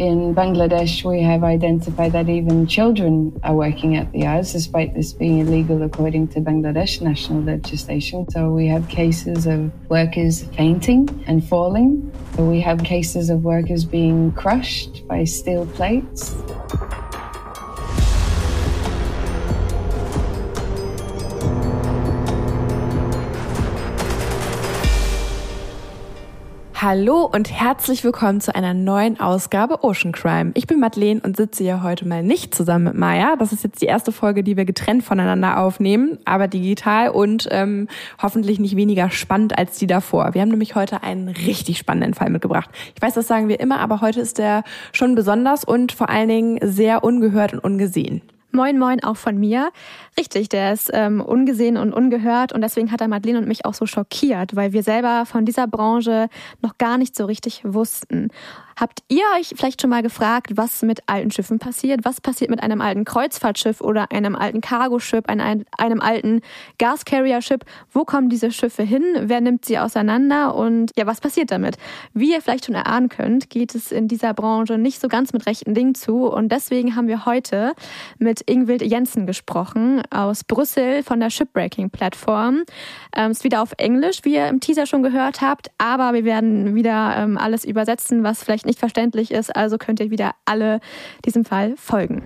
In Bangladesh, we have identified that even children are working at the hours, despite this being illegal according to Bangladesh national legislation. So we have cases of workers fainting and falling. We have cases of workers being crushed by steel plates. Hallo und herzlich willkommen zu einer neuen Ausgabe Ocean Crime. Ich bin Madeleine und sitze hier heute mal nicht zusammen mit Maya. Das ist jetzt die erste Folge, die wir getrennt voneinander aufnehmen, aber digital und ähm, hoffentlich nicht weniger spannend als die davor. Wir haben nämlich heute einen richtig spannenden Fall mitgebracht. Ich weiß, das sagen wir immer, aber heute ist der schon besonders und vor allen Dingen sehr ungehört und ungesehen. Moin, moin, auch von mir. Richtig, der ist ähm, ungesehen und ungehört und deswegen hat er Madeleine und mich auch so schockiert, weil wir selber von dieser Branche noch gar nicht so richtig wussten. Habt ihr euch vielleicht schon mal gefragt, was mit alten Schiffen passiert? Was passiert mit einem alten Kreuzfahrtschiff oder einem alten Cargoschiff, einem, einem alten Gascarrier-Schiff? Wo kommen diese Schiffe hin? Wer nimmt sie auseinander? Und ja, was passiert damit? Wie ihr vielleicht schon erahnen könnt, geht es in dieser Branche nicht so ganz mit rechten Dingen zu. Und deswegen haben wir heute mit Ingwild Jensen gesprochen aus Brüssel von der Shipbreaking-Plattform. Ähm, ist wieder auf Englisch, wie ihr im Teaser schon gehört habt, aber wir werden wieder ähm, alles übersetzen, was vielleicht nicht verständlich ist. Also könnt ihr wieder alle diesem Fall folgen.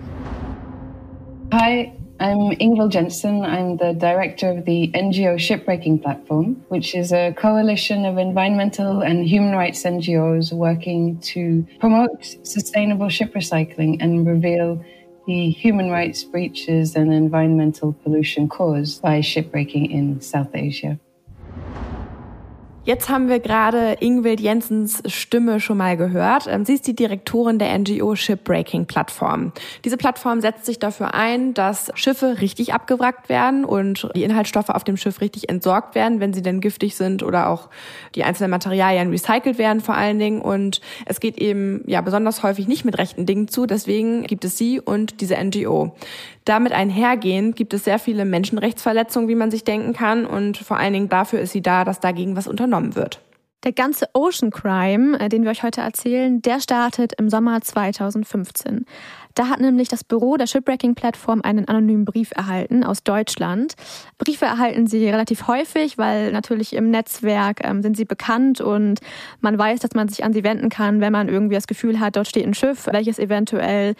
Hi, I'm Ingvild Jensen. I'm the director of the NGO Shipbreaking Platform, which is a coalition of environmental and human rights NGOs working to promote sustainable ship recycling and reveal the human rights breaches and environmental pollution caused by shipbreaking in South Asia. Jetzt haben wir gerade Ingwild Jensens Stimme schon mal gehört. Ähm, sie ist die Direktorin der NGO Shipbreaking Plattform. Diese Plattform setzt sich dafür ein, dass Schiffe richtig abgewrackt werden und die Inhaltsstoffe auf dem Schiff richtig entsorgt werden, wenn sie denn giftig sind oder auch die einzelnen Materialien recycelt werden vor allen Dingen. Und es geht eben ja besonders häufig nicht mit rechten Dingen zu. Deswegen gibt es sie und diese NGO. Damit einhergehend gibt es sehr viele Menschenrechtsverletzungen, wie man sich denken kann. Und vor allen Dingen dafür ist sie da, dass dagegen was unternommen wird. Der ganze Ocean Crime, äh, den wir euch heute erzählen, der startet im Sommer 2015. Da hat nämlich das Büro der Shipwrecking-Plattform einen anonymen Brief erhalten aus Deutschland. Briefe erhalten sie relativ häufig, weil natürlich im Netzwerk ähm, sind sie bekannt und man weiß, dass man sich an sie wenden kann, wenn man irgendwie das Gefühl hat, dort steht ein Schiff, welches eventuell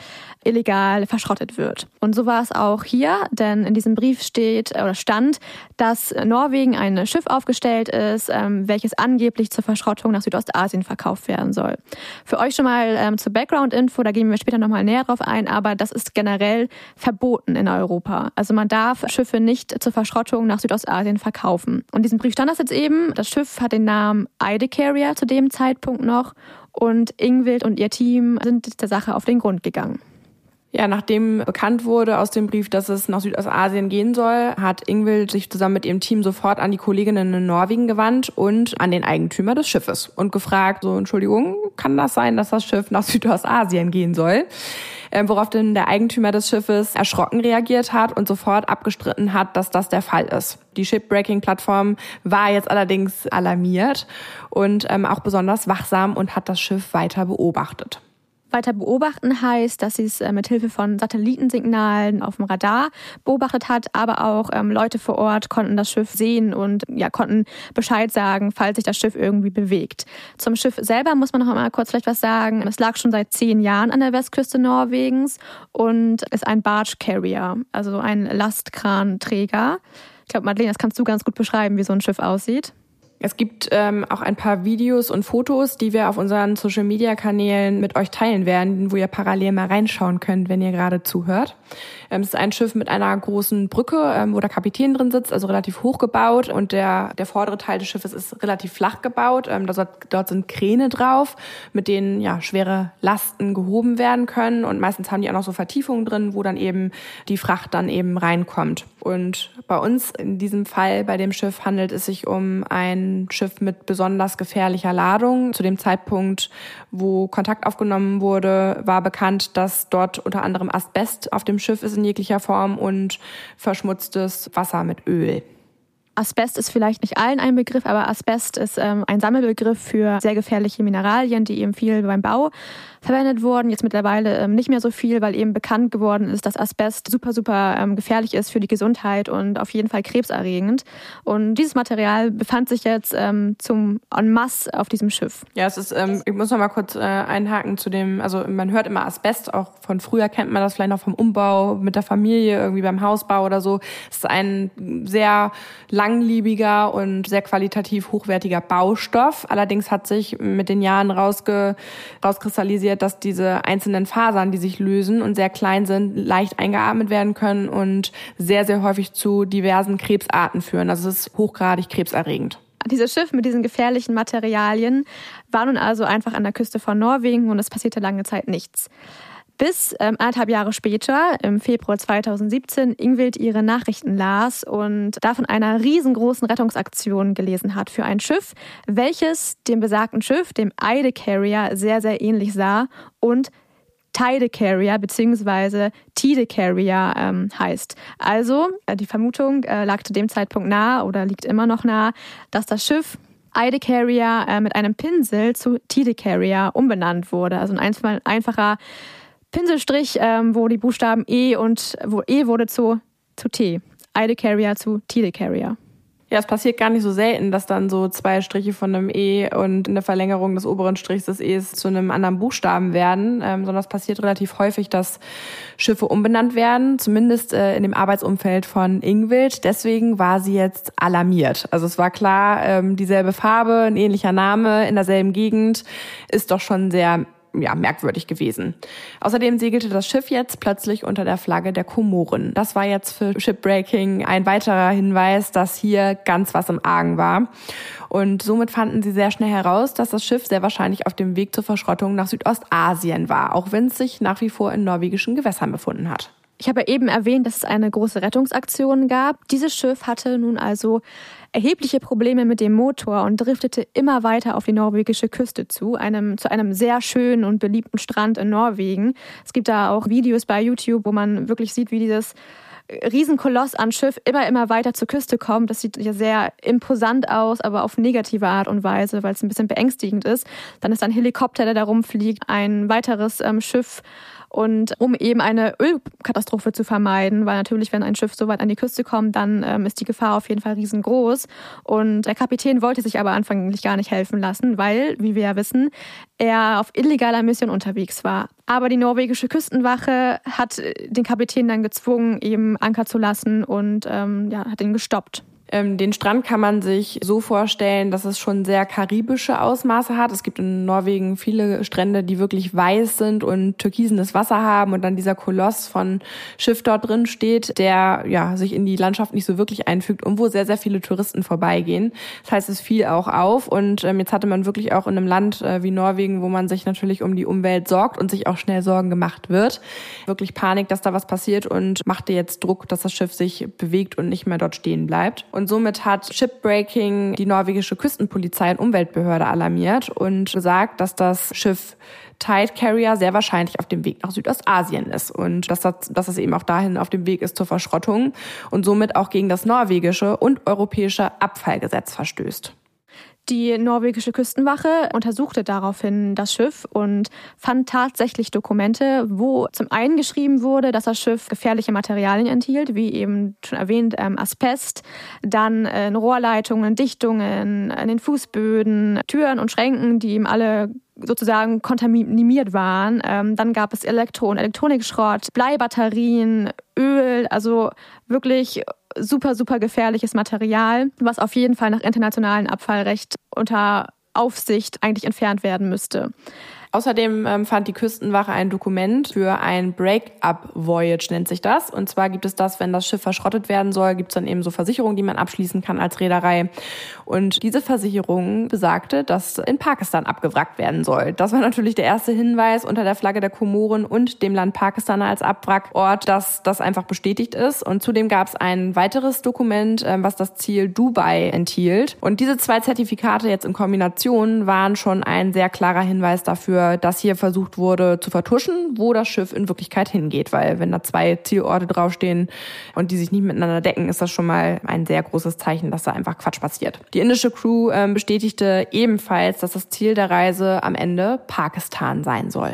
illegal verschrottet wird. Und so war es auch hier, denn in diesem Brief steht oder stand, dass Norwegen ein Schiff aufgestellt ist, ähm, welches angeblich zur Verschrottung nach Südostasien verkauft werden soll. Für euch schon mal ähm, zur Background-Info, da gehen wir später nochmal näher drauf ein, aber das ist generell verboten in Europa. Also man darf Schiffe nicht zur Verschrottung nach Südostasien verkaufen. Und in diesem Brief stand das jetzt eben. Das Schiff hat den Namen Ide Carrier zu dem Zeitpunkt noch und Ingwild und ihr Team sind der Sache auf den Grund gegangen. Ja, nachdem bekannt wurde aus dem Brief, dass es nach Südostasien gehen soll, hat Ingwild sich zusammen mit ihrem Team sofort an die Kolleginnen in Norwegen gewandt und an den Eigentümer des Schiffes und gefragt, so Entschuldigung, kann das sein, dass das Schiff nach Südostasien gehen soll? Ähm, worauf denn der Eigentümer des Schiffes erschrocken reagiert hat und sofort abgestritten hat, dass das der Fall ist. Die Shipbreaking-Plattform war jetzt allerdings alarmiert und ähm, auch besonders wachsam und hat das Schiff weiter beobachtet. Weiter beobachten heißt, dass sie es äh, mit Hilfe von Satellitensignalen auf dem Radar beobachtet hat, aber auch ähm, Leute vor Ort konnten das Schiff sehen und ja, konnten Bescheid sagen, falls sich das Schiff irgendwie bewegt. Zum Schiff selber muss man noch einmal kurz vielleicht was sagen. Es lag schon seit zehn Jahren an der Westküste Norwegens und ist ein Barge Carrier, also ein Lastkranträger. Ich glaube, Madeleine, das kannst du ganz gut beschreiben, wie so ein Schiff aussieht. Es gibt ähm, auch ein paar Videos und Fotos, die wir auf unseren Social-Media-Kanälen mit euch teilen werden, wo ihr parallel mal reinschauen könnt, wenn ihr gerade zuhört. Ähm, es ist ein Schiff mit einer großen Brücke, ähm, wo der Kapitän drin sitzt, also relativ hoch gebaut und der, der vordere Teil des Schiffes ist relativ flach gebaut. Ähm, dort, dort sind Kräne drauf, mit denen ja schwere Lasten gehoben werden können und meistens haben die auch noch so Vertiefungen drin, wo dann eben die Fracht dann eben reinkommt. Und bei uns in diesem Fall bei dem Schiff handelt es sich um ein Schiff mit besonders gefährlicher Ladung. Zu dem Zeitpunkt, wo Kontakt aufgenommen wurde, war bekannt, dass dort unter anderem Asbest auf dem Schiff ist in jeglicher Form und verschmutztes Wasser mit Öl. Asbest ist vielleicht nicht allen ein Begriff, aber Asbest ist ähm, ein Sammelbegriff für sehr gefährliche Mineralien, die eben viel beim Bau verwendet wurden. Jetzt mittlerweile ähm, nicht mehr so viel, weil eben bekannt geworden ist, dass Asbest super, super ähm, gefährlich ist für die Gesundheit und auf jeden Fall krebserregend. Und dieses Material befand sich jetzt ähm, zum en masse auf diesem Schiff. Ja, es ist, ähm, ich muss noch mal kurz äh, einhaken zu dem, also man hört immer Asbest, auch von früher kennt man das vielleicht noch vom Umbau mit der Familie, irgendwie beim Hausbau oder so. Es ist ein sehr langliebiger und sehr qualitativ hochwertiger Baustoff. Allerdings hat sich mit den Jahren rausge rauskristallisiert, dass diese einzelnen Fasern, die sich lösen und sehr klein sind, leicht eingeatmet werden können und sehr, sehr häufig zu diversen Krebsarten führen. Also es ist hochgradig krebserregend. Dieses Schiff mit diesen gefährlichen Materialien war nun also einfach an der Küste von Norwegen und es passierte lange Zeit nichts. Bis ähm, anderthalb Jahre später, im Februar 2017, Ingwild ihre Nachrichten las und da von einer riesengroßen Rettungsaktion gelesen hat für ein Schiff, welches dem besagten Schiff, dem Eide Carrier, sehr, sehr ähnlich sah und Tide Carrier bzw. Tide Carrier ähm, heißt. Also äh, die Vermutung äh, lag zu dem Zeitpunkt nahe oder liegt immer noch nahe, dass das Schiff Eide Carrier äh, mit einem Pinsel zu Tide Carrier umbenannt wurde. Also ein einfacher Pinselstrich, ähm, wo die Buchstaben E und wo E wurde zu, zu T. Eide Carrier zu Tide Carrier. Ja, es passiert gar nicht so selten, dass dann so zwei Striche von einem E und eine Verlängerung des oberen Strichs des E's zu einem anderen Buchstaben werden, ähm, sondern es passiert relativ häufig, dass Schiffe umbenannt werden, zumindest äh, in dem Arbeitsumfeld von Ingwild. Deswegen war sie jetzt alarmiert. Also es war klar, ähm, dieselbe Farbe, ein ähnlicher Name in derselben Gegend ist doch schon sehr ja, merkwürdig gewesen. Außerdem segelte das Schiff jetzt plötzlich unter der Flagge der Komoren. Das war jetzt für Shipbreaking ein weiterer Hinweis, dass hier ganz was im Argen war. Und somit fanden sie sehr schnell heraus, dass das Schiff sehr wahrscheinlich auf dem Weg zur Verschrottung nach Südostasien war, auch wenn es sich nach wie vor in norwegischen Gewässern befunden hat. Ich habe eben erwähnt, dass es eine große Rettungsaktion gab. Dieses Schiff hatte nun also erhebliche Probleme mit dem Motor und driftete immer weiter auf die norwegische Küste zu, einem, zu einem sehr schönen und beliebten Strand in Norwegen. Es gibt da auch Videos bei YouTube, wo man wirklich sieht, wie dieses Riesenkoloss an Schiff immer, immer weiter zur Küste kommt. Das sieht ja sehr imposant aus, aber auf negative Art und Weise, weil es ein bisschen beängstigend ist. Dann ist ein Helikopter, der da rumfliegt, ein weiteres ähm, Schiff und um eben eine Ölkatastrophe zu vermeiden, weil natürlich, wenn ein Schiff so weit an die Küste kommt, dann ähm, ist die Gefahr auf jeden Fall riesengroß. Und der Kapitän wollte sich aber anfänglich gar nicht helfen lassen, weil, wie wir ja wissen, er auf illegaler Mission unterwegs war. Aber die norwegische Küstenwache hat den Kapitän dann gezwungen, eben Anker zu lassen und ähm, ja, hat ihn gestoppt. Ähm, den Strand kann man sich so vorstellen, dass es schon sehr karibische Ausmaße hat. Es gibt in Norwegen viele Strände, die wirklich weiß sind und türkisenes Wasser haben und dann dieser Koloss von Schiff dort drin steht, der ja sich in die Landschaft nicht so wirklich einfügt und wo sehr, sehr viele Touristen vorbeigehen. Das heißt, es fiel auch auf und ähm, jetzt hatte man wirklich auch in einem Land äh, wie Norwegen, wo man sich natürlich um die Umwelt sorgt und sich auch schnell Sorgen gemacht wird, wirklich Panik, dass da was passiert und machte jetzt Druck, dass das Schiff sich bewegt und nicht mehr dort stehen bleibt. Und somit hat Shipbreaking die norwegische Küstenpolizei und Umweltbehörde alarmiert und gesagt, dass das Schiff Tide Carrier sehr wahrscheinlich auf dem Weg nach Südostasien ist und dass das, dass es eben auch dahin auf dem Weg ist zur Verschrottung und somit auch gegen das norwegische und europäische Abfallgesetz verstößt. Die norwegische Küstenwache untersuchte daraufhin das Schiff und fand tatsächlich Dokumente, wo zum einen geschrieben wurde, dass das Schiff gefährliche Materialien enthielt, wie eben schon erwähnt ähm, Asbest, dann äh, Rohrleitungen, Dichtungen, an den Fußböden, Türen und Schränken, die ihm alle sozusagen kontaminiert waren. Ähm, dann gab es Elektro- und Elektronikschrott, Bleibatterien, Öl, also wirklich super, super gefährliches Material, was auf jeden Fall nach internationalem Abfallrecht unter Aufsicht eigentlich entfernt werden müsste. Außerdem ähm, fand die Küstenwache ein Dokument für ein Break-up-Voyage, nennt sich das. Und zwar gibt es das, wenn das Schiff verschrottet werden soll, gibt es dann eben so Versicherungen, die man abschließen kann als Reederei. Und diese Versicherung besagte, dass in Pakistan abgewrackt werden soll. Das war natürlich der erste Hinweis unter der Flagge der Komoren und dem Land Pakistan als Abwrackort, dass das einfach bestätigt ist. Und zudem gab es ein weiteres Dokument, ähm, was das Ziel Dubai enthielt. Und diese zwei Zertifikate jetzt in Kombination waren schon ein sehr klarer Hinweis dafür, dafür, dass hier versucht wurde zu vertuschen, wo das Schiff in Wirklichkeit hingeht. Weil wenn da zwei Zielorte draufstehen und die sich nicht miteinander decken, ist das schon mal ein sehr großes Zeichen, dass da einfach Quatsch passiert. Die indische Crew äh, bestätigte ebenfalls, dass das Ziel der Reise am Ende Pakistan sein soll.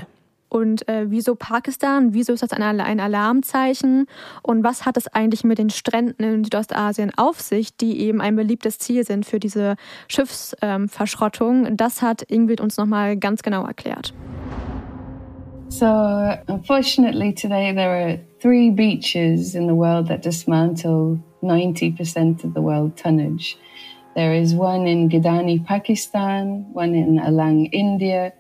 Und äh, wieso Pakistan? Wieso ist das ein, ein Alarmzeichen? Und was hat es eigentlich mit den Stränden in Südostasien auf sich, die eben ein beliebtes Ziel sind für diese Schiffsverschrottung? Ähm, das hat Ingrid uns nochmal ganz genau erklärt. So, unfortunately, today there are three beaches in the world that dismantle 90% of the world tonnage. There is one in Gidani, Pakistan, one in Alang, India,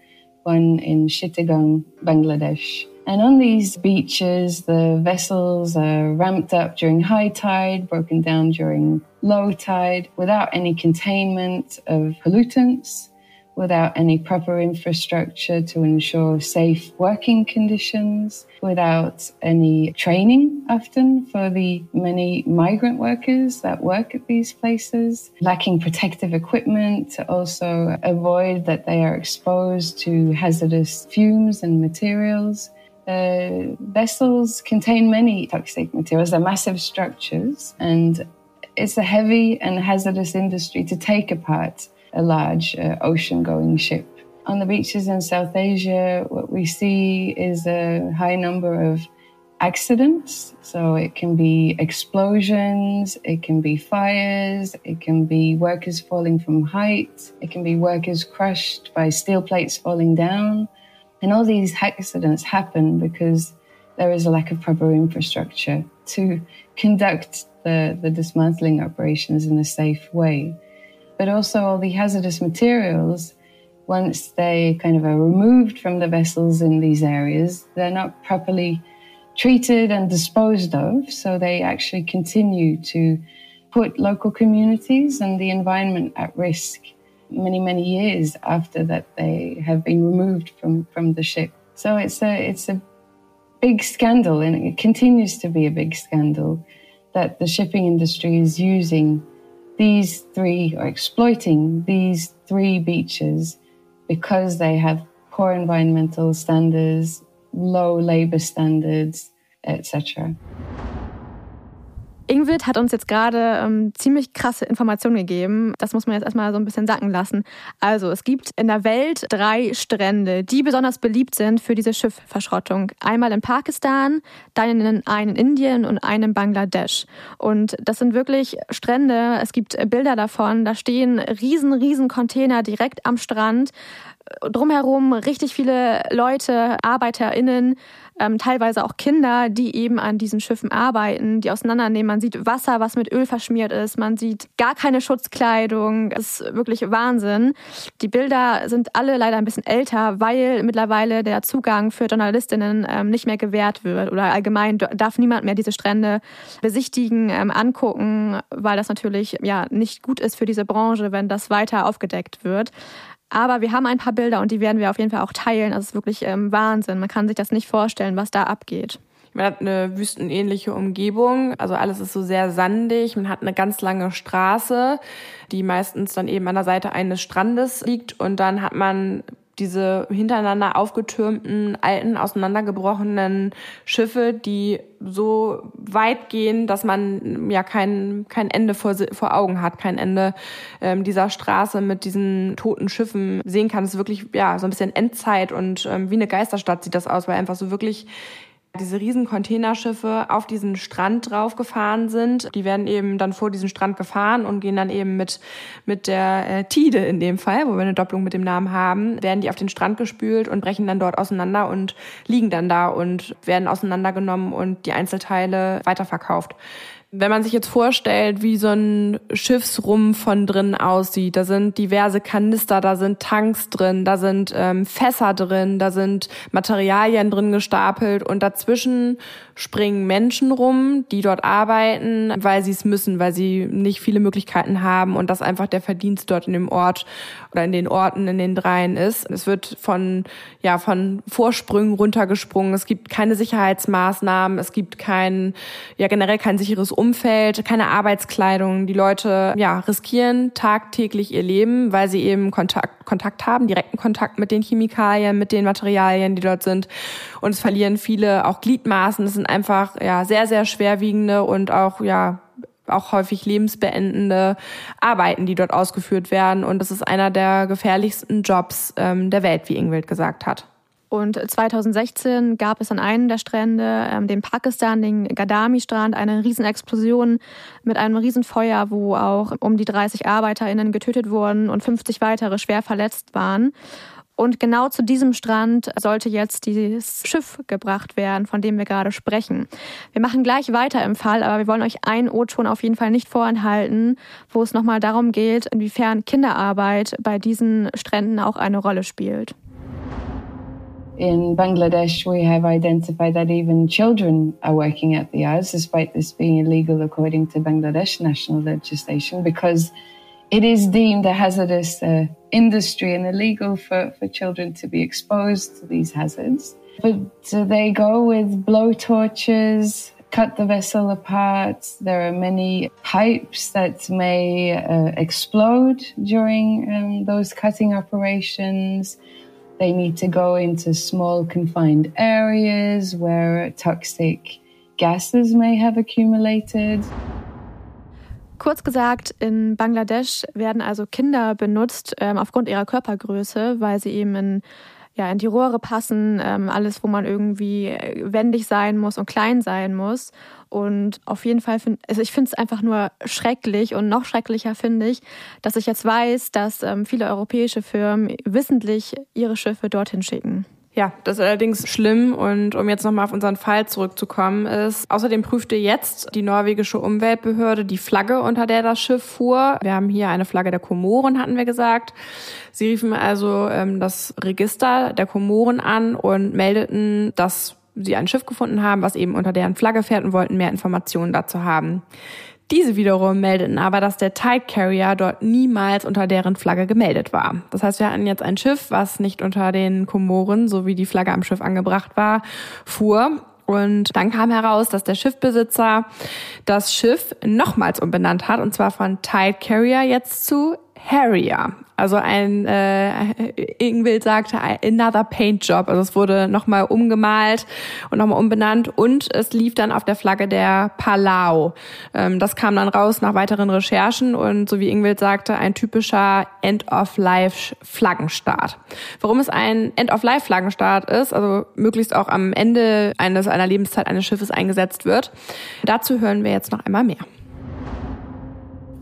one in Chittagong, Bangladesh. And on these beaches, the vessels are ramped up during high tide, broken down during low tide, without any containment of pollutants without any proper infrastructure to ensure safe working conditions, without any training often for the many migrant workers that work at these places, lacking protective equipment to also avoid that they are exposed to hazardous fumes and materials. The vessels contain many toxic materials. They're massive structures and it's a heavy and hazardous industry to take apart a large uh, ocean going ship. On the beaches in South Asia, what we see is a high number of accidents. So it can be explosions, it can be fires, it can be workers falling from height, it can be workers crushed by steel plates falling down. And all these accidents happen because there is a lack of proper infrastructure to conduct the, the dismantling operations in a safe way but also all the hazardous materials, once they kind of are removed from the vessels in these areas, they're not properly treated and disposed of. So they actually continue to put local communities and the environment at risk many, many years after that they have been removed from, from the ship. So it's a, it's a big scandal and it continues to be a big scandal that the shipping industry is using these three or exploiting these three beaches because they have poor environmental standards, low labor standards, etc. Ingrid hat uns jetzt gerade ähm, ziemlich krasse Informationen gegeben. Das muss man jetzt erstmal so ein bisschen sacken lassen. Also, es gibt in der Welt drei Strände, die besonders beliebt sind für diese Schiffverschrottung. Einmal in Pakistan, dann in einen in Indien und einen in Bangladesch. Und das sind wirklich Strände. Es gibt Bilder davon. Da stehen riesen, riesen Container direkt am Strand drumherum richtig viele Leute, ArbeiterInnen, ähm, teilweise auch Kinder, die eben an diesen Schiffen arbeiten, die auseinandernehmen. Man sieht Wasser, was mit Öl verschmiert ist. Man sieht gar keine Schutzkleidung. Das ist wirklich Wahnsinn. Die Bilder sind alle leider ein bisschen älter, weil mittlerweile der Zugang für Journalistinnen ähm, nicht mehr gewährt wird oder allgemein darf niemand mehr diese Strände besichtigen, ähm, angucken, weil das natürlich ja nicht gut ist für diese Branche, wenn das weiter aufgedeckt wird. Aber wir haben ein paar Bilder und die werden wir auf jeden Fall auch teilen. Das ist wirklich ähm, Wahnsinn. Man kann sich das nicht vorstellen, was da abgeht. Man hat eine wüstenähnliche Umgebung, also alles ist so sehr sandig. Man hat eine ganz lange Straße, die meistens dann eben an der Seite eines Strandes liegt und dann hat man diese hintereinander aufgetürmten, alten, auseinandergebrochenen Schiffe, die so weit gehen, dass man ja kein, kein Ende vor, vor Augen hat, kein Ende ähm, dieser Straße mit diesen toten Schiffen sehen kann. Es ist wirklich ja so ein bisschen Endzeit und ähm, wie eine Geisterstadt sieht das aus, weil einfach so wirklich diese riesen Containerschiffe auf diesen Strand draufgefahren sind. Die werden eben dann vor diesen Strand gefahren und gehen dann eben mit, mit der äh, Tide in dem Fall, wo wir eine Doppelung mit dem Namen haben, werden die auf den Strand gespült und brechen dann dort auseinander und liegen dann da und werden auseinandergenommen und die Einzelteile weiterverkauft. Wenn man sich jetzt vorstellt, wie so ein Schiffsrum von drin aussieht, da sind diverse Kanister, da sind Tanks drin, da sind ähm, Fässer drin, da sind Materialien drin gestapelt und dazwischen springen Menschen rum, die dort arbeiten, weil sie es müssen, weil sie nicht viele Möglichkeiten haben und das einfach der Verdienst dort in dem Ort oder in den Orten, in den dreien ist. Es wird von, ja, von Vorsprüngen runtergesprungen. Es gibt keine Sicherheitsmaßnahmen. Es gibt kein, ja, generell kein sicheres Umfeld, keine Arbeitskleidung. Die Leute, ja, riskieren tagtäglich ihr Leben, weil sie eben Kontakt, Kontakt haben, direkten Kontakt mit den Chemikalien, mit den Materialien, die dort sind. Und es verlieren viele auch Gliedmaßen. Es sind einfach, ja, sehr, sehr schwerwiegende und auch, ja, auch häufig lebensbeendende Arbeiten, die dort ausgeführt werden. Und das ist einer der gefährlichsten Jobs ähm, der Welt, wie Ingwild gesagt hat. Und 2016 gab es an einem der Strände, ähm, den Pakistan, den Gadami-Strand, eine Riesenexplosion mit einem Riesenfeuer, wo auch um die 30 ArbeiterInnen getötet wurden und 50 weitere schwer verletzt waren. Und genau zu diesem Strand sollte jetzt dieses Schiff gebracht werden, von dem wir gerade sprechen. Wir machen gleich weiter im Fall, aber wir wollen euch einen O-Ton auf jeden Fall nicht vorenthalten, wo es nochmal darum geht, inwiefern Kinderarbeit bei diesen Stränden auch eine Rolle spielt. In Bangladesh, we have identified that even children are working at the yards, despite this being illegal according to Bangladesh national legislation, because it is deemed a hazardous uh, industry and illegal for, for children to be exposed to these hazards. But uh, they go with blow torches, cut the vessel apart. There are many pipes that may uh, explode during um, those cutting operations. They need to go into small confined areas where toxic gases may have accumulated. Kurz gesagt, in Bangladesch werden also Kinder benutzt ähm, aufgrund ihrer Körpergröße, weil sie eben in, ja, in die Rohre passen, ähm, alles, wo man irgendwie wendig sein muss und klein sein muss. Und auf jeden Fall finde also ich finde es einfach nur schrecklich und noch schrecklicher finde ich, dass ich jetzt weiß, dass ähm, viele europäische Firmen wissentlich ihre Schiffe dorthin schicken. Ja, das ist allerdings schlimm. Und um jetzt nochmal auf unseren Fall zurückzukommen, ist, außerdem prüfte jetzt die norwegische Umweltbehörde die Flagge, unter der das Schiff fuhr. Wir haben hier eine Flagge der Komoren, hatten wir gesagt. Sie riefen also ähm, das Register der Komoren an und meldeten, dass sie ein Schiff gefunden haben, was eben unter deren Flagge fährt und wollten mehr Informationen dazu haben. Diese wiederum meldeten aber, dass der Tide Carrier dort niemals unter deren Flagge gemeldet war. Das heißt, wir hatten jetzt ein Schiff, was nicht unter den Komoren, so wie die Flagge am Schiff angebracht war, fuhr. Und dann kam heraus, dass der Schiffbesitzer das Schiff nochmals umbenannt hat, und zwar von Tide Carrier jetzt zu Harrier. Also ein, äh, Ingwild sagte, another paint job. Also es wurde nochmal umgemalt und nochmal umbenannt und es lief dann auf der Flagge der Palau. Ähm, das kam dann raus nach weiteren Recherchen und so wie Ingwild sagte, ein typischer End-of-Life-Flaggenstart. Warum es ein End-of-Life-Flaggenstart ist, also möglichst auch am Ende eines einer Lebenszeit eines Schiffes eingesetzt wird, dazu hören wir jetzt noch einmal mehr.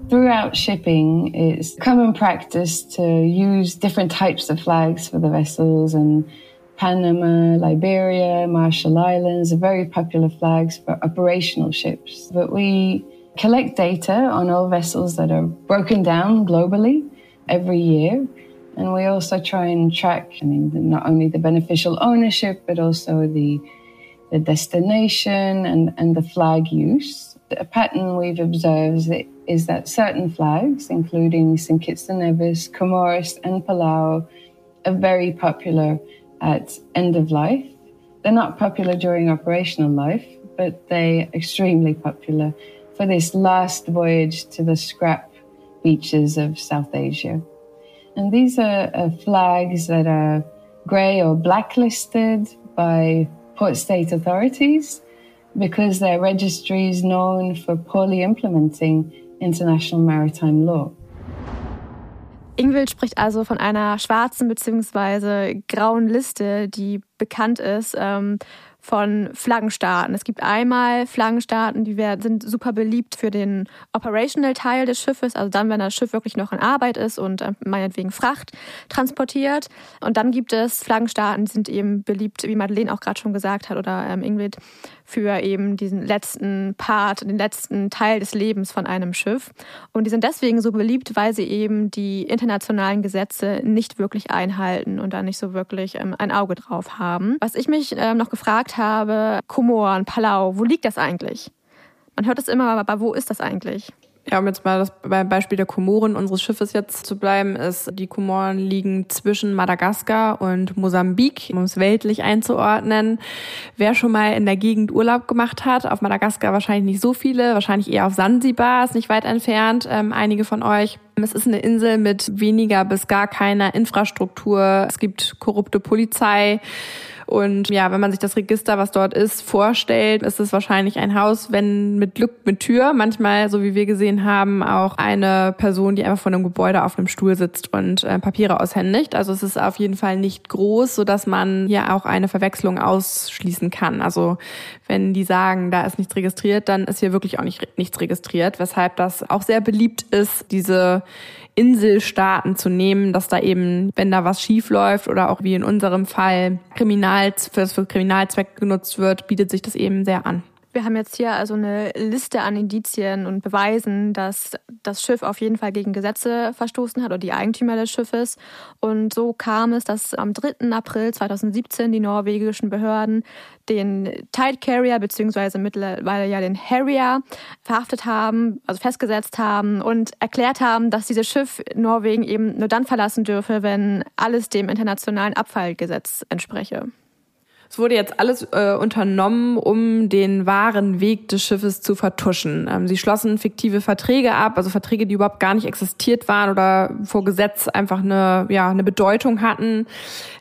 Throughout shipping, it's common practice to use different types of flags for the vessels and Panama, Liberia, Marshall Islands are very popular flags for operational ships. But we collect data on all vessels that are broken down globally every year. And we also try and track, I mean, not only the beneficial ownership, but also the, the destination and, and the flag use. A pattern we've observed is that certain flags, including St. Kitts and Nevis, Comoros, and Palau, are very popular at end of life. They're not popular during operational life, but they're extremely popular for this last voyage to the scrap beaches of South Asia. And these are, are flags that are grey or blacklisted by port state authorities because their registry is known for poorly implementing international maritime law. Ingwild spricht also von einer schwarzen bzw. grauen Liste, die bekannt ist. Ähm, von Flaggenstaaten. Es gibt einmal Flaggenstaaten, die sind super beliebt für den Operational-Teil des Schiffes, also dann, wenn das Schiff wirklich noch in Arbeit ist und äh, meinetwegen Fracht transportiert. Und dann gibt es Flaggenstaaten, die sind eben beliebt, wie Madeleine auch gerade schon gesagt hat oder ähm, Ingrid, für eben diesen letzten Part, den letzten Teil des Lebens von einem Schiff. Und die sind deswegen so beliebt, weil sie eben die internationalen Gesetze nicht wirklich einhalten und da nicht so wirklich ähm, ein Auge drauf haben. Was ich mich äh, noch gefragt habe, Komoren, Palau, wo liegt das eigentlich? Man hört es immer, aber wo ist das eigentlich? Ja, um jetzt mal das beim Beispiel der Komoren unseres Schiffes jetzt zu bleiben, ist, die Komoren liegen zwischen Madagaskar und Mosambik, um es weltlich einzuordnen. Wer schon mal in der Gegend Urlaub gemacht hat, auf Madagaskar wahrscheinlich nicht so viele, wahrscheinlich eher auf Sansibar, ist nicht weit entfernt, ähm, einige von euch. Es ist eine Insel mit weniger bis gar keiner Infrastruktur. Es gibt korrupte Polizei. Und ja, wenn man sich das Register, was dort ist, vorstellt, ist es wahrscheinlich ein Haus, wenn mit Glück mit Tür. Manchmal, so wie wir gesehen haben, auch eine Person, die einfach vor einem Gebäude auf einem Stuhl sitzt und äh, Papiere aushändigt. Also es ist auf jeden Fall nicht groß, so dass man hier auch eine Verwechslung ausschließen kann. Also wenn die sagen, da ist nichts registriert, dann ist hier wirklich auch nicht nichts registriert, weshalb das auch sehr beliebt ist, diese Inselstaaten zu nehmen, dass da eben, wenn da was schief läuft oder auch wie in unserem Fall Kriminal, für, für Kriminalzweck genutzt wird, bietet sich das eben sehr an. Wir haben jetzt hier also eine Liste an Indizien und Beweisen, dass das Schiff auf jeden Fall gegen Gesetze verstoßen hat oder die Eigentümer des Schiffes. Und so kam es, dass am 3. April 2017 die norwegischen Behörden den Tide Carrier beziehungsweise mittlerweile ja den Harrier verhaftet haben, also festgesetzt haben und erklärt haben, dass dieses Schiff Norwegen eben nur dann verlassen dürfe, wenn alles dem internationalen Abfallgesetz entspreche. Es wurde jetzt alles äh, unternommen, um den wahren Weg des Schiffes zu vertuschen. Ähm, sie schlossen fiktive Verträge ab, also Verträge, die überhaupt gar nicht existiert waren oder vor Gesetz einfach eine, ja, eine Bedeutung hatten.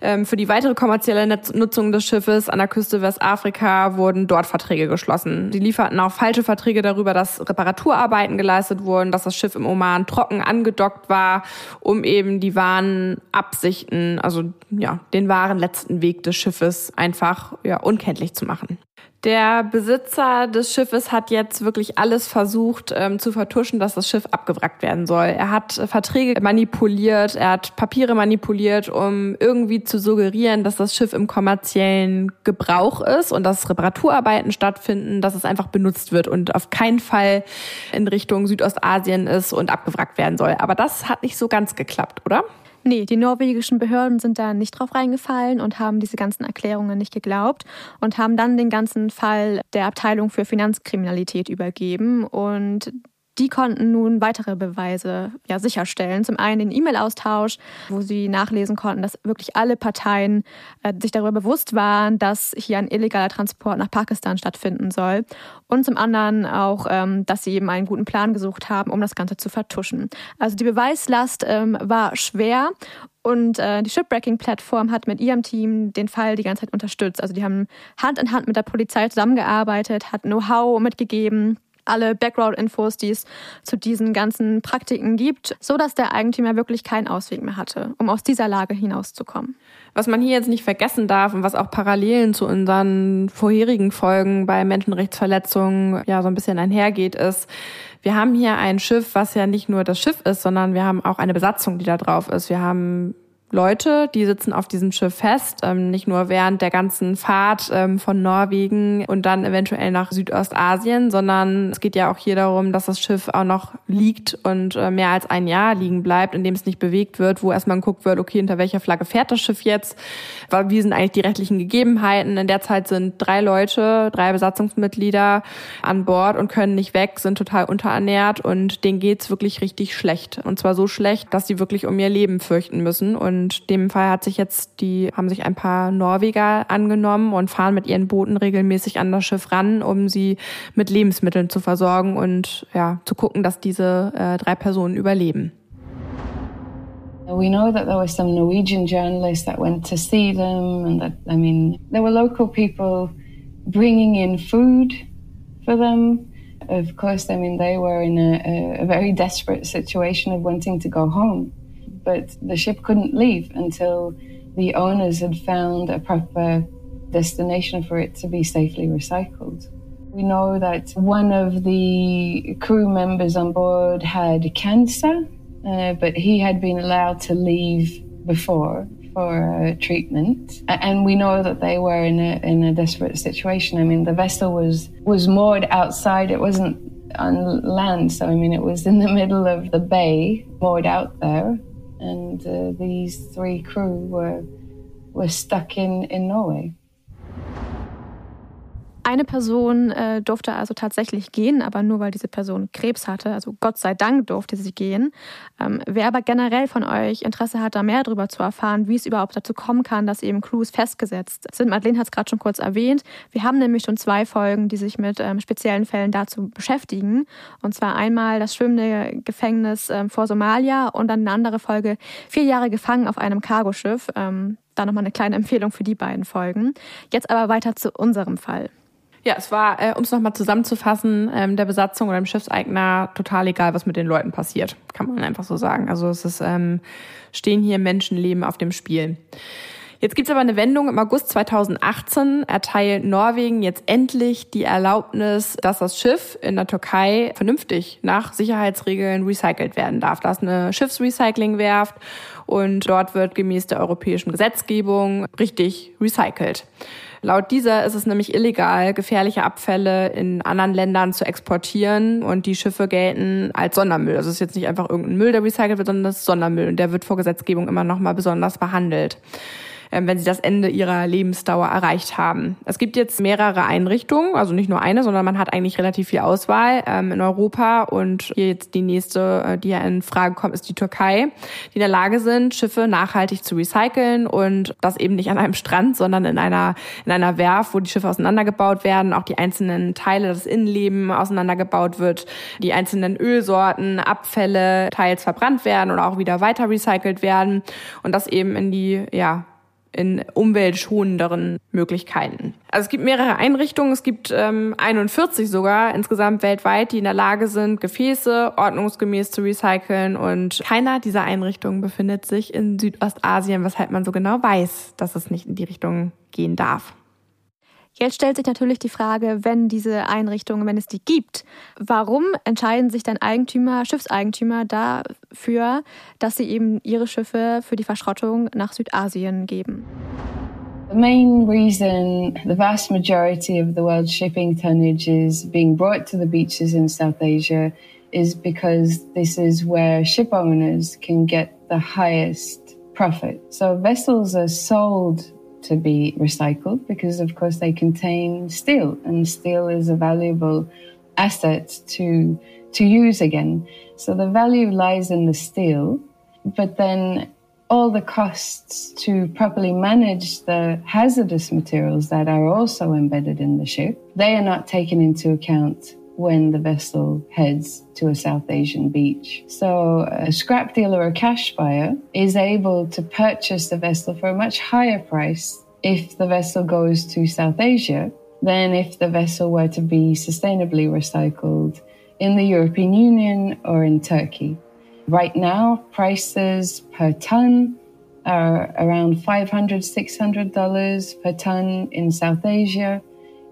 Ähm, für die weitere kommerzielle Nutzung des Schiffes an der Küste Westafrika wurden dort Verträge geschlossen. Sie lieferten auch falsche Verträge darüber, dass Reparaturarbeiten geleistet wurden, dass das Schiff im Oman trocken angedockt war, um eben die wahren Absichten, also ja, den wahren letzten Weg des Schiffes einfach einfach ja, unkenntlich zu machen. Der Besitzer des Schiffes hat jetzt wirklich alles versucht ähm, zu vertuschen, dass das Schiff abgewrackt werden soll. Er hat Verträge manipuliert, er hat Papiere manipuliert, um irgendwie zu suggerieren, dass das Schiff im kommerziellen Gebrauch ist und dass Reparaturarbeiten stattfinden, dass es einfach benutzt wird und auf keinen Fall in Richtung Südostasien ist und abgewrackt werden soll. Aber das hat nicht so ganz geklappt, oder? Nee, die norwegischen Behörden sind da nicht drauf reingefallen und haben diese ganzen Erklärungen nicht geglaubt und haben dann den ganzen Fall der Abteilung für Finanzkriminalität übergeben. Und die konnten nun weitere Beweise ja, sicherstellen. Zum einen den E-Mail-Austausch, wo sie nachlesen konnten, dass wirklich alle Parteien äh, sich darüber bewusst waren, dass hier ein illegaler Transport nach Pakistan stattfinden soll. Und zum anderen auch, ähm, dass sie eben einen guten Plan gesucht haben, um das Ganze zu vertuschen. Also die Beweislast ähm, war schwer und äh, die Shipwrecking-Plattform hat mit ihrem Team den Fall die ganze Zeit unterstützt. Also die haben Hand in Hand mit der Polizei zusammengearbeitet, hat Know-how mitgegeben alle Background-Infos, die es zu diesen ganzen Praktiken gibt, so dass der Eigentümer wirklich keinen Ausweg mehr hatte, um aus dieser Lage hinauszukommen. Was man hier jetzt nicht vergessen darf und was auch Parallelen zu unseren vorherigen Folgen bei Menschenrechtsverletzungen ja so ein bisschen einhergeht, ist, wir haben hier ein Schiff, was ja nicht nur das Schiff ist, sondern wir haben auch eine Besatzung, die da drauf ist. Wir haben Leute, die sitzen auf diesem Schiff fest, ähm, nicht nur während der ganzen Fahrt ähm, von Norwegen und dann eventuell nach Südostasien, sondern es geht ja auch hier darum, dass das Schiff auch noch liegt und äh, mehr als ein Jahr liegen bleibt, in dem es nicht bewegt wird, wo erstmal geguckt wird, okay, hinter welcher Flagge fährt das Schiff jetzt, wie sind eigentlich die rechtlichen Gegebenheiten. In der Zeit sind drei Leute, drei Besatzungsmitglieder an Bord und können nicht weg, sind total unterernährt und denen geht's wirklich richtig schlecht. Und zwar so schlecht, dass sie wirklich um ihr Leben fürchten müssen und dem Fall hat sich jetzt die, haben sich ein paar Norweger angenommen und fahren mit ihren Booten regelmäßig an das Schiff ran, um sie mit Lebensmitteln zu versorgen und ja, zu gucken, dass diese äh, drei Personen überleben. We know that there were some Norwegian journalists that went to see them, and that, I mean, there were local people bringing in food for them. Of course, I mean, they were in a, a very desperate situation of wanting to go home. but the ship couldn't leave until the owners had found a proper destination for it to be safely recycled. We know that one of the crew members on board had cancer, uh, but he had been allowed to leave before for uh, treatment. And we know that they were in a, in a desperate situation. I mean, the vessel was, was moored outside, it wasn't on land. So, I mean, it was in the middle of the bay, moored out there and uh, these three crew were were stuck in, in Norway. Eine Person äh, durfte also tatsächlich gehen, aber nur weil diese Person Krebs hatte. Also Gott sei Dank durfte sie gehen. Ähm, wer aber generell von euch Interesse hat, da mehr darüber zu erfahren, wie es überhaupt dazu kommen kann, dass eben Crews festgesetzt sind. Madeleine hat es gerade schon kurz erwähnt. Wir haben nämlich schon zwei Folgen, die sich mit ähm, speziellen Fällen dazu beschäftigen. Und zwar einmal das schwimmende Gefängnis ähm, vor Somalia und dann eine andere Folge, vier Jahre gefangen auf einem Cargoschiff. Ähm, da nochmal eine kleine Empfehlung für die beiden Folgen. Jetzt aber weiter zu unserem Fall. Ja, es war, äh, um es nochmal zusammenzufassen, ähm, der Besatzung oder dem Schiffseigner total egal, was mit den Leuten passiert. Kann man einfach so sagen. Also es ist, ähm, stehen hier Menschenleben auf dem Spiel. Jetzt gibt's aber eine Wendung. Im August 2018 erteilt Norwegen jetzt endlich die Erlaubnis, dass das Schiff in der Türkei vernünftig nach Sicherheitsregeln recycelt werden darf. Da ist eine Schiffsrecyclingwerft und dort wird gemäß der europäischen Gesetzgebung richtig recycelt. Laut dieser ist es nämlich illegal, gefährliche Abfälle in anderen Ländern zu exportieren und die Schiffe gelten als Sondermüll. Also es ist jetzt nicht einfach irgendein Müll, der recycelt wird, sondern das ist Sondermüll und der wird vor Gesetzgebung immer noch mal besonders behandelt. Ähm, wenn sie das Ende ihrer Lebensdauer erreicht haben. Es gibt jetzt mehrere Einrichtungen, also nicht nur eine, sondern man hat eigentlich relativ viel Auswahl ähm, in Europa und hier jetzt die nächste, äh, die ja in Frage kommt, ist die Türkei, die in der Lage sind, Schiffe nachhaltig zu recyceln und das eben nicht an einem Strand, sondern in einer, in einer Werft, wo die Schiffe auseinandergebaut werden, auch die einzelnen Teile, das Innenleben auseinandergebaut wird, die einzelnen Ölsorten, Abfälle teils verbrannt werden oder auch wieder weiter recycelt werden und das eben in die, ja, in umweltschonenderen Möglichkeiten. Also es gibt mehrere Einrichtungen, es gibt ähm, 41 sogar insgesamt weltweit, die in der Lage sind, Gefäße ordnungsgemäß zu recyceln und keiner dieser Einrichtungen befindet sich in Südostasien, weshalb man so genau weiß, dass es nicht in die Richtung gehen darf. Jetzt stellt sich natürlich die Frage, wenn diese Einrichtungen, wenn es die gibt, warum entscheiden sich dann Eigentümer, Schiffseigentümer dafür, dass sie eben ihre Schiffe für die Verschrottung nach Südasien geben? The main reason the vast majority of the world's shipping tonnage is being brought to the beaches in South Asia is because this is where ship owners can get the highest profit. So vessels are sold to be recycled because, of course, they contain steel, and steel is a valuable asset to to use again. So the value lies in the steel, but then all the costs to properly manage the hazardous materials that are also embedded in the ship, they are not taken into account when the vessel heads to a South Asian beach. So a scrap dealer or a cash buyer is able to purchase the vessel for a much higher price if the vessel goes to South Asia than if the vessel were to be sustainably recycled in the European Union or in Turkey. Right now, prices per ton are around $500, $600 per ton in South Asia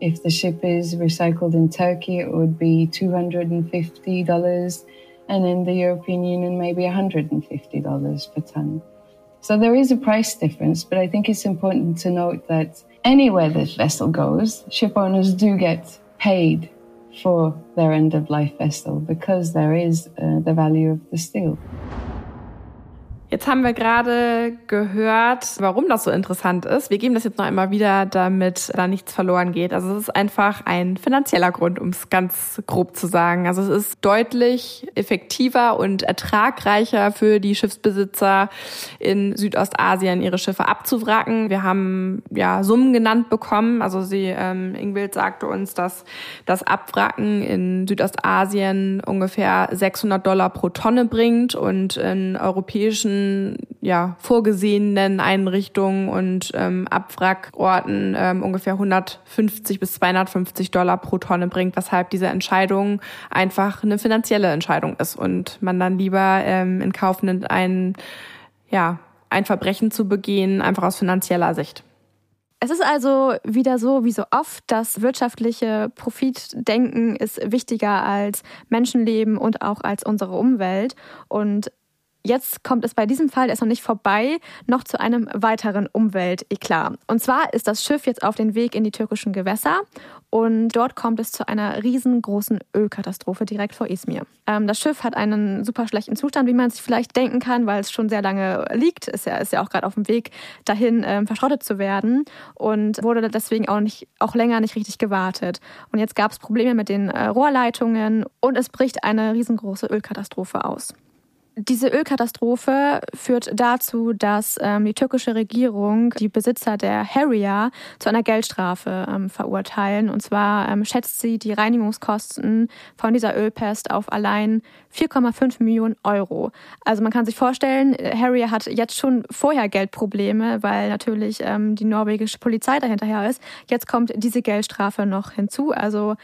if the ship is recycled in Turkey, it would be $250, and in the European Union, maybe $150 per ton. So there is a price difference, but I think it's important to note that anywhere this vessel goes, ship owners do get paid for their end of life vessel because there is uh, the value of the steel. Jetzt haben wir gerade gehört, warum das so interessant ist. Wir geben das jetzt noch einmal wieder, damit da nichts verloren geht. Also es ist einfach ein finanzieller Grund, um es ganz grob zu sagen. Also es ist deutlich effektiver und ertragreicher für die Schiffsbesitzer in Südostasien ihre Schiffe abzuwracken. Wir haben ja Summen genannt bekommen. Also sie, ähm, Ingwild sagte uns, dass das Abwracken in Südostasien ungefähr 600 Dollar pro Tonne bringt und in europäischen ja, vorgesehenen Einrichtungen und ähm, Abwrackorten ähm, ungefähr 150 bis 250 Dollar pro Tonne bringt, weshalb diese Entscheidung einfach eine finanzielle Entscheidung ist und man dann lieber ähm, in Kauf nimmt, ein, ja, ein Verbrechen zu begehen, einfach aus finanzieller Sicht. Es ist also wieder so wie so oft, das wirtschaftliche Profitdenken ist wichtiger als Menschenleben und auch als unsere Umwelt. Und jetzt kommt es bei diesem Fall, der ist noch nicht vorbei, noch zu einem weiteren Umwelteklat. Und zwar ist das Schiff jetzt auf dem Weg in die türkischen Gewässer und dort kommt es zu einer riesengroßen Ölkatastrophe direkt vor Izmir. Ähm, das Schiff hat einen super schlechten Zustand, wie man sich vielleicht denken kann, weil es schon sehr lange liegt. Ist ja, ist ja auch gerade auf dem Weg dahin, ähm, verschrottet zu werden und wurde deswegen auch, nicht, auch länger nicht richtig gewartet. Und jetzt gab es Probleme mit den äh, Rohrleitungen und es bricht eine riesengroße Ölkatastrophe aus. Diese Ölkatastrophe führt dazu, dass ähm, die türkische Regierung die Besitzer der Harrier zu einer Geldstrafe ähm, verurteilen. Und zwar ähm, schätzt sie die Reinigungskosten von dieser Ölpest auf allein 4,5 Millionen Euro. Also man kann sich vorstellen, Harrier hat jetzt schon vorher Geldprobleme, weil natürlich ähm, die norwegische Polizei dahinterher ist. Jetzt kommt diese Geldstrafe noch hinzu. Also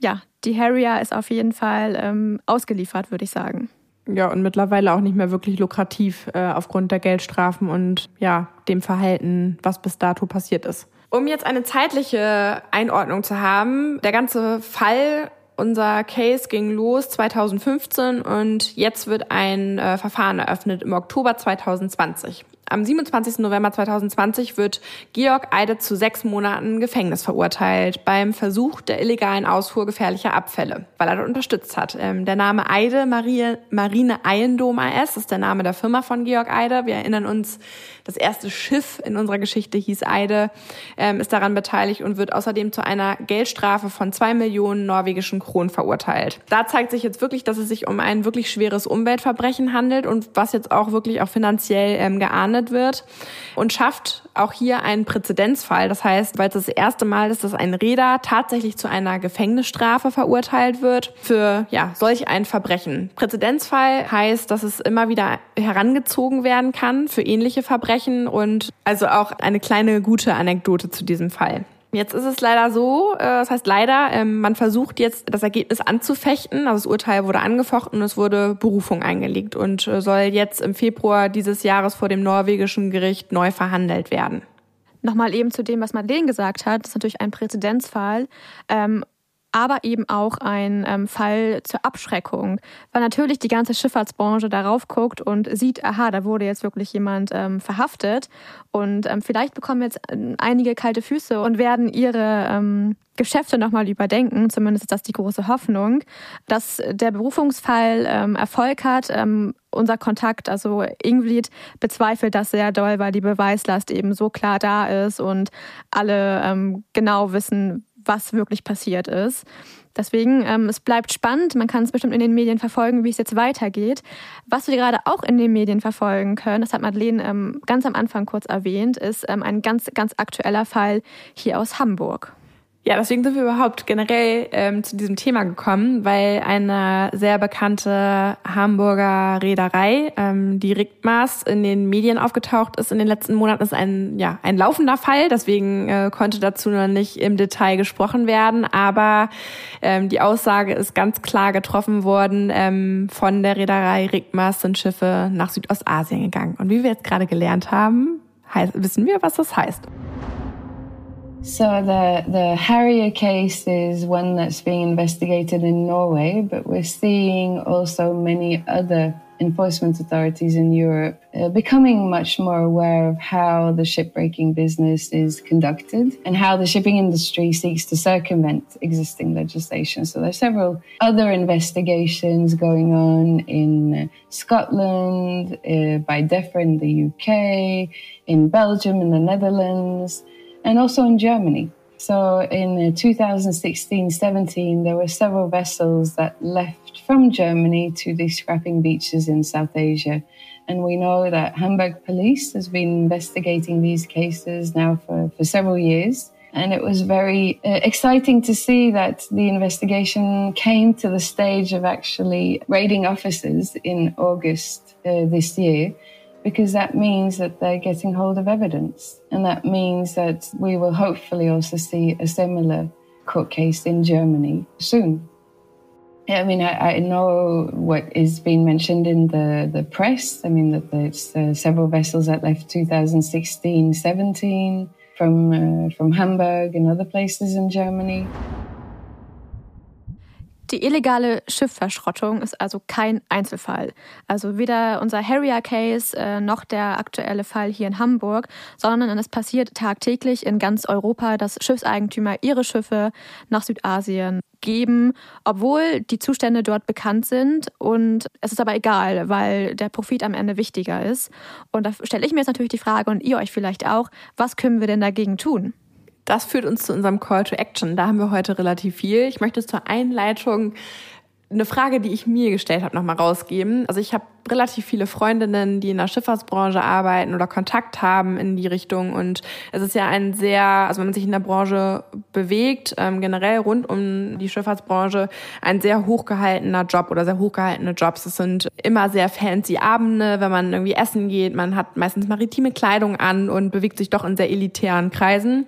ja, die Harrier ist auf jeden Fall ähm, ausgeliefert, würde ich sagen. Ja, und mittlerweile auch nicht mehr wirklich lukrativ äh, aufgrund der Geldstrafen und ja, dem Verhalten, was bis dato passiert ist. Um jetzt eine zeitliche Einordnung zu haben, der ganze Fall unser Case ging los 2015 und jetzt wird ein äh, Verfahren eröffnet im Oktober 2020. Am 27. November 2020 wird Georg Eide zu sechs Monaten Gefängnis verurteilt beim Versuch der illegalen Ausfuhr gefährlicher Abfälle, weil er dort unterstützt hat. Ähm, der Name Eide Marie, Marine Eiendom AS ist der Name der Firma von Georg Eide. Wir erinnern uns, das erste Schiff in unserer Geschichte hieß Eide, ähm, ist daran beteiligt und wird außerdem zu einer Geldstrafe von zwei Millionen norwegischen Kronen verurteilt. Da zeigt sich jetzt wirklich, dass es sich um ein wirklich schweres Umweltverbrechen handelt und was jetzt auch wirklich auch finanziell ähm, geahndet geahndet wird und schafft auch hier einen Präzedenzfall. Das heißt, weil es das erste Mal ist, dass ein Räder tatsächlich zu einer Gefängnisstrafe verurteilt wird für ja, solch ein Verbrechen. Präzedenzfall heißt, dass es immer wieder herangezogen werden kann für ähnliche Verbrechen und also auch eine kleine gute Anekdote zu diesem Fall. Jetzt ist es leider so, äh, das heißt leider, ähm, man versucht jetzt das Ergebnis anzufechten. Also das Urteil wurde angefochten und es wurde Berufung eingelegt und äh, soll jetzt im Februar dieses Jahres vor dem norwegischen Gericht neu verhandelt werden. Nochmal eben zu dem, was Madeleine gesagt hat, das ist natürlich ein Präzedenzfall. Ähm, aber eben auch ein ähm, Fall zur Abschreckung, weil natürlich die ganze Schifffahrtsbranche darauf guckt und sieht, aha, da wurde jetzt wirklich jemand ähm, verhaftet. Und ähm, vielleicht bekommen jetzt ähm, einige kalte Füße und werden ihre ähm, Geschäfte nochmal überdenken, zumindest ist das die große Hoffnung, dass der Berufungsfall ähm, Erfolg hat. Ähm, unser Kontakt, also Ingrid, bezweifelt das sehr doll, weil die Beweislast eben so klar da ist und alle ähm, genau wissen, was wirklich passiert ist. Deswegen, ähm, es bleibt spannend. Man kann es bestimmt in den Medien verfolgen, wie es jetzt weitergeht. Was wir gerade auch in den Medien verfolgen können, das hat Madeleine ähm, ganz am Anfang kurz erwähnt, ist ähm, ein ganz, ganz aktueller Fall hier aus Hamburg. Ja, deswegen sind wir überhaupt generell ähm, zu diesem Thema gekommen, weil eine sehr bekannte Hamburger Reederei, ähm, die Rickmaß, in den Medien aufgetaucht ist in den letzten Monaten. Das ist ein, ja, ein laufender Fall, deswegen äh, konnte dazu noch nicht im Detail gesprochen werden. Aber ähm, die Aussage ist ganz klar getroffen worden. Ähm, von der Reederei Rickmaß sind Schiffe nach Südostasien gegangen. Und wie wir jetzt gerade gelernt haben, heißt, wissen wir, was das heißt. So the the Harrier case is one that's being investigated in Norway, but we're seeing also many other enforcement authorities in Europe uh, becoming much more aware of how the shipbreaking business is conducted and how the shipping industry seeks to circumvent existing legislation. So there's several other investigations going on in Scotland, uh, by DEFRA in the UK, in Belgium, in the Netherlands and also in Germany. So in 2016 17, there were several vessels that left from Germany to the scrapping beaches in South Asia. And we know that Hamburg police has been investigating these cases now for, for several years. And it was very uh, exciting to see that the investigation came to the stage of actually raiding officers in August uh, this year because that means that they're getting hold of evidence. And that means that we will hopefully also see a similar court case in Germany soon. I mean, I, I know what is being mentioned in the, the press. I mean, that there's uh, several vessels that left 2016 17 from, uh, from Hamburg and other places in Germany. Die illegale Schiffverschrottung ist also kein Einzelfall. Also weder unser Harrier-Case äh, noch der aktuelle Fall hier in Hamburg, sondern es passiert tagtäglich in ganz Europa, dass Schiffseigentümer ihre Schiffe nach Südasien geben, obwohl die Zustände dort bekannt sind. Und es ist aber egal, weil der Profit am Ende wichtiger ist. Und da stelle ich mir jetzt natürlich die Frage und ihr euch vielleicht auch, was können wir denn dagegen tun? Das führt uns zu unserem Call to Action. Da haben wir heute relativ viel. Ich möchte zur Einleitung eine Frage, die ich mir gestellt habe, nochmal rausgeben. Also ich habe relativ viele Freundinnen, die in der Schifffahrtsbranche arbeiten oder Kontakt haben in die Richtung. Und es ist ja ein sehr, also wenn man sich in der Branche bewegt, ähm, generell rund um die Schifffahrtsbranche, ein sehr hochgehaltener Job oder sehr hochgehaltene Jobs. Es sind immer sehr fancy Abende, wenn man irgendwie essen geht. Man hat meistens maritime Kleidung an und bewegt sich doch in sehr elitären Kreisen.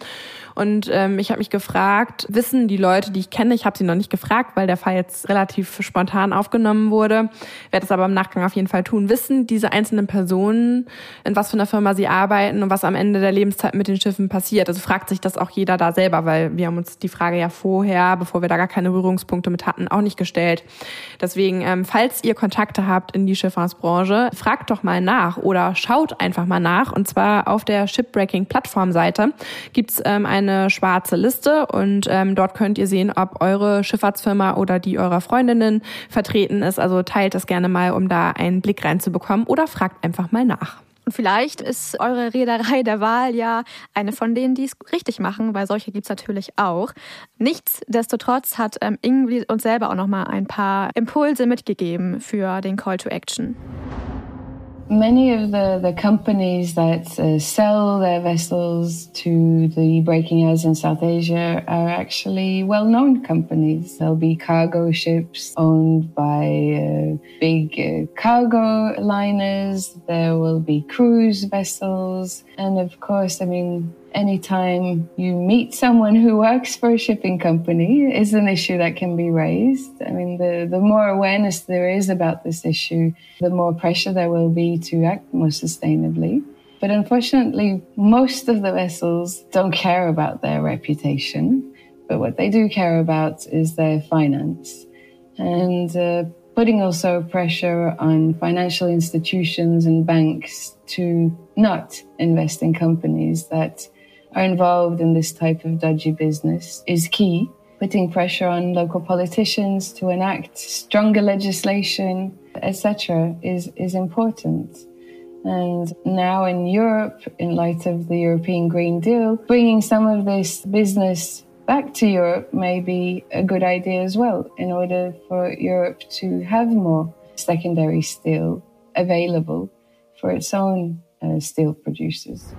Und ähm, ich habe mich gefragt, wissen die Leute, die ich kenne, ich habe sie noch nicht gefragt, weil der Fall jetzt relativ spontan aufgenommen wurde, werde es aber im Nachgang auf jeden Fall tun, wissen diese einzelnen Personen, in was für einer Firma sie arbeiten und was am Ende der Lebenszeit mit den Schiffen passiert. Also fragt sich das auch jeder da selber, weil wir haben uns die Frage ja vorher, bevor wir da gar keine Berührungspunkte mit hatten, auch nicht gestellt. Deswegen, ähm, falls ihr Kontakte habt in die Schifffahrtsbranche, fragt doch mal nach oder schaut einfach mal nach. Und zwar auf der Shipbreaking-Plattform-Seite gibt's ähm, ein eine schwarze Liste und ähm, dort könnt ihr sehen, ob eure Schifffahrtsfirma oder die eurer Freundinnen vertreten ist. Also teilt das gerne mal, um da einen Blick reinzubekommen oder fragt einfach mal nach. Und vielleicht ist eure Reederei der Wahl ja eine von denen, die es richtig machen, weil solche gibt es natürlich auch. Nichtsdestotrotz hat ähm, Ingrid uns selber auch noch mal ein paar Impulse mitgegeben für den Call to Action. Many of the, the companies that uh, sell their vessels to the breaking yards in South Asia are actually well known companies. There'll be cargo ships owned by uh, big uh, cargo liners, there will be cruise vessels, and of course, I mean, anytime you meet someone who works for a shipping company is an issue that can be raised. I mean, the, the more awareness there is about this issue, the more pressure there will be to act more sustainably. But unfortunately, most of the vessels don't care about their reputation. But what they do care about is their finance. And uh, putting also pressure on financial institutions and banks to not invest in companies that are involved in this type of dodgy business is key. Putting pressure on local politicians to enact stronger legislation, etc., is, is important. And now in Europe, in light of the European Green Deal, bringing some of this business back to Europe may be a good idea as well, in order for Europe to have more secondary steel available for its own uh, steel producers.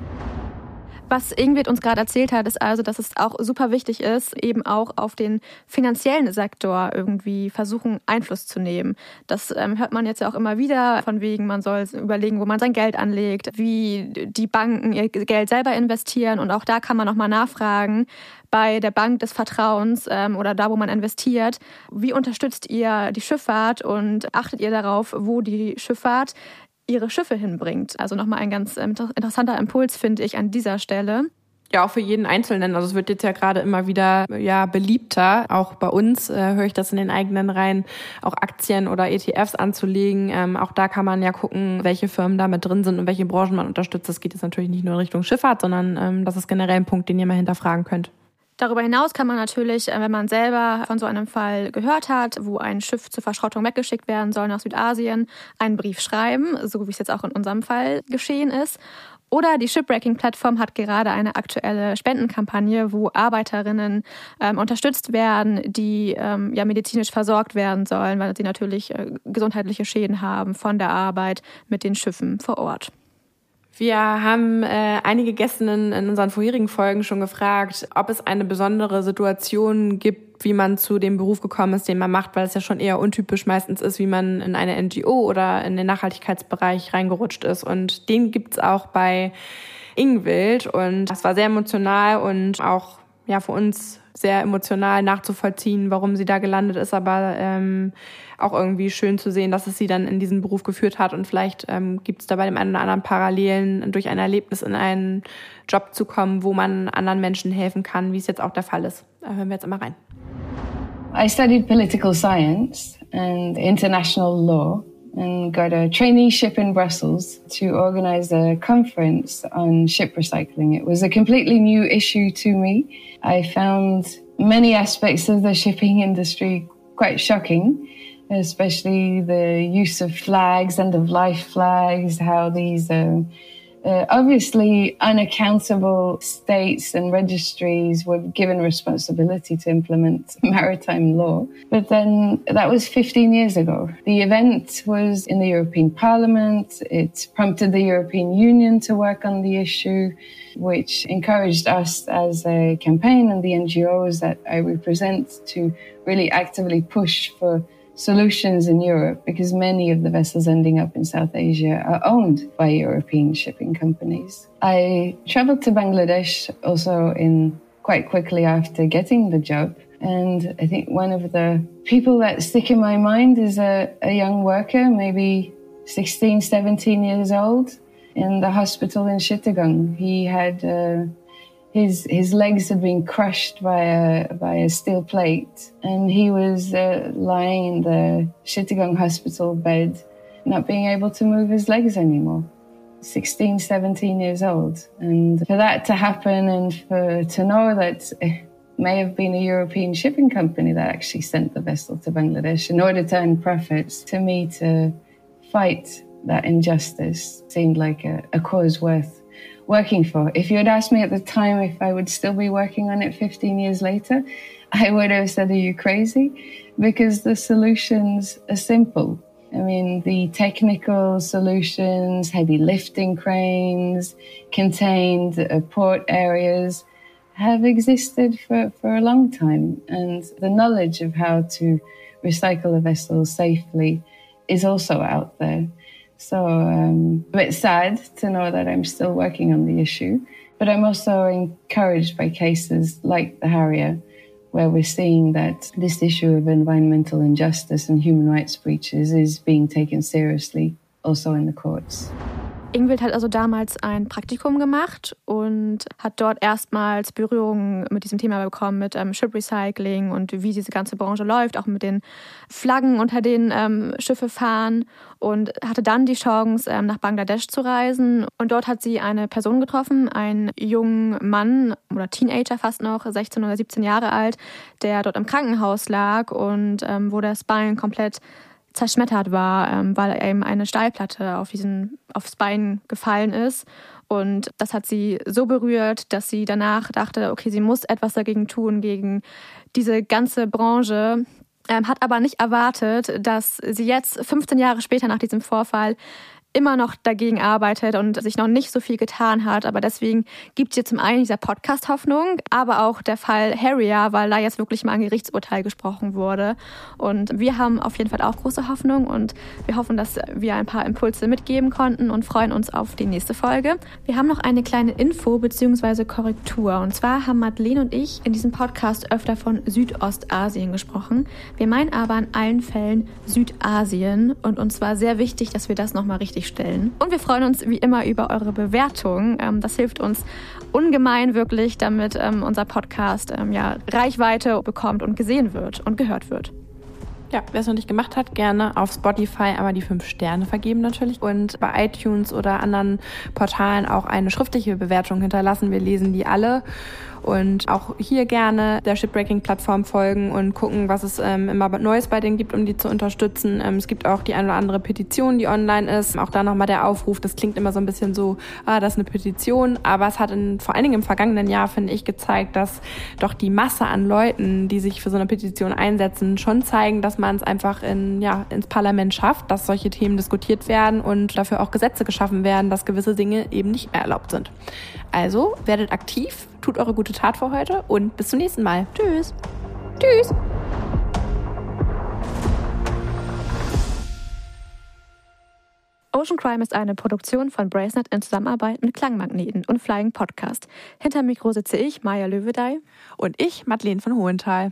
Was Ingrid uns gerade erzählt hat, ist also, dass es auch super wichtig ist, eben auch auf den finanziellen Sektor irgendwie versuchen, Einfluss zu nehmen. Das ähm, hört man jetzt ja auch immer wieder, von wegen, man soll überlegen, wo man sein Geld anlegt, wie die Banken ihr Geld selber investieren. Und auch da kann man nochmal nachfragen, bei der Bank des Vertrauens ähm, oder da, wo man investiert. Wie unterstützt ihr die Schifffahrt und achtet ihr darauf, wo die Schifffahrt ihre Schiffe hinbringt. Also nochmal ein ganz ähm, interessanter Impuls, finde ich, an dieser Stelle. Ja, auch für jeden Einzelnen. Also es wird jetzt ja gerade immer wieder ja beliebter. Auch bei uns äh, höre ich das in den eigenen Reihen, auch Aktien oder ETFs anzulegen. Ähm, auch da kann man ja gucken, welche Firmen da mit drin sind und welche Branchen man unterstützt. Das geht jetzt natürlich nicht nur in Richtung Schifffahrt, sondern ähm, das ist generell ein Punkt, den ihr mal hinterfragen könnt. Darüber hinaus kann man natürlich, äh, wenn man selber von so einem Fall gehört hat, wo ein Schiff zur Verschrottung weggeschickt werden soll nach Südasien, einen Brief schreiben, so wie es jetzt auch in unserem Fall geschehen ist. Oder die Shipbreaking-Plattform hat gerade eine aktuelle Spendenkampagne, wo Arbeiterinnen ähm, unterstützt werden, die ähm, ja medizinisch versorgt werden sollen, weil sie natürlich äh, gesundheitliche Schäden haben von der Arbeit mit den Schiffen vor Ort. Wir haben äh, einige Gästinnen in unseren vorherigen Folgen schon gefragt, ob es eine besondere Situation gibt, wie man zu dem Beruf gekommen ist, den man macht, weil es ja schon eher untypisch meistens ist, wie man in eine NGO oder in den Nachhaltigkeitsbereich reingerutscht ist. Und den gibt's auch bei Ingwild. Und das war sehr emotional und auch ja für uns sehr emotional nachzuvollziehen, warum sie da gelandet ist, aber ähm, auch irgendwie schön zu sehen, dass es sie dann in diesen Beruf geführt hat und vielleicht ähm, gibt es da bei dem einen oder anderen Parallelen durch ein Erlebnis in einen Job zu kommen, wo man anderen Menschen helfen kann, wie es jetzt auch der Fall ist. Da hören wir jetzt immer rein. I studied political science and international law and got a traineeship in Brussels to organize a conference on ship recycling. It was a completely new issue to me. I found many aspects of the shipping industry quite shocking, especially the use of flags, end of life flags, how these um, uh, obviously unaccountable states and registries were given responsibility to implement maritime law. But then that was 15 years ago. The event was in the European Parliament. It prompted the European Union to work on the issue, which encouraged us as a campaign and the NGOs that I represent to really actively push for solutions in Europe because many of the vessels ending up in South Asia are owned by European shipping companies. I traveled to Bangladesh also in quite quickly after getting the job. And I think one of the people that stick in my mind is a, a young worker, maybe 16, 17 years old, in the hospital in Chittagong. He had uh, his his legs had been crushed by a by a steel plate, and he was uh, lying in the Chittagong hospital bed, not being able to move his legs anymore. 16, 17 years old, and for that to happen, and for to know that it may have been a European shipping company that actually sent the vessel to Bangladesh in order to earn profits, to me to fight that injustice seemed like a, a cause worth working for. If you had asked me at the time if I would still be working on it 15 years later, I would have said, Are you crazy? Because the solutions are simple. I mean, the technical solutions, heavy lifting cranes, contained uh, port areas have existed for, for a long time. And the knowledge of how to recycle a vessel safely is also out there. So um, a bit sad to know that I'm still working on the issue, but I'm also encouraged by cases like the Harrier, where we're seeing that this issue of environmental injustice and human rights breaches is being taken seriously also in the courts. Ingwild hat also damals ein Praktikum gemacht und hat dort erstmals Berührung mit diesem Thema bekommen, mit ähm, Ship Recycling und wie diese ganze Branche läuft, auch mit den Flaggen, unter denen ähm, Schiffe fahren und hatte dann die Chance, ähm, nach Bangladesch zu reisen. Und dort hat sie eine Person getroffen, einen jungen Mann oder Teenager fast noch, 16 oder 17 Jahre alt, der dort im Krankenhaus lag und ähm, wo das Bein komplett zerschmettert war, ähm, weil eben eine Stahlplatte auf diesen, aufs Bein gefallen ist. Und das hat sie so berührt, dass sie danach dachte, okay, sie muss etwas dagegen tun, gegen diese ganze Branche, ähm, hat aber nicht erwartet, dass sie jetzt 15 Jahre später nach diesem Vorfall immer noch dagegen arbeitet und sich noch nicht so viel getan hat. Aber deswegen gibt es hier zum einen dieser Podcast Hoffnung, aber auch der Fall Harrier, weil da jetzt wirklich mal ein Gerichtsurteil gesprochen wurde. Und wir haben auf jeden Fall auch große Hoffnung und wir hoffen, dass wir ein paar Impulse mitgeben konnten und freuen uns auf die nächste Folge. Wir haben noch eine kleine Info bzw. Korrektur. Und zwar haben Madeleine und ich in diesem Podcast öfter von Südostasien gesprochen. Wir meinen aber in allen Fällen Südasien und uns war sehr wichtig, dass wir das nochmal richtig stellen. Und wir freuen uns wie immer über eure Bewertung. Ähm, das hilft uns ungemein wirklich, damit ähm, unser Podcast ähm, ja, Reichweite bekommt und gesehen wird und gehört wird. Ja, wer es noch nicht gemacht hat, gerne auf Spotify aber die fünf Sterne vergeben natürlich und bei iTunes oder anderen Portalen auch eine schriftliche Bewertung hinterlassen. Wir lesen die alle und auch hier gerne der Shipbreaking-Plattform folgen und gucken, was es ähm, immer Neues bei denen gibt, um die zu unterstützen. Ähm, es gibt auch die eine oder andere Petition, die online ist. Auch da nochmal der Aufruf, das klingt immer so ein bisschen so, ah, das ist eine Petition, aber es hat in, vor allen Dingen im vergangenen Jahr, finde ich, gezeigt, dass doch die Masse an Leuten, die sich für so eine Petition einsetzen, schon zeigen, dass man es einfach in, ja, ins Parlament schafft, dass solche Themen diskutiert werden und dafür auch Gesetze geschaffen werden, dass gewisse Dinge eben nicht mehr erlaubt sind. Also werdet aktiv, tut eure gute Tat für heute und bis zum nächsten Mal. Tschüss. Tschüss. Ocean Crime ist eine Produktion von Bracenet in Zusammenarbeit mit Klangmagneten und Flying Podcast. Hinter Mikro sitze ich, Maja Löwedey. Und ich, Madeleine von Hohenthal.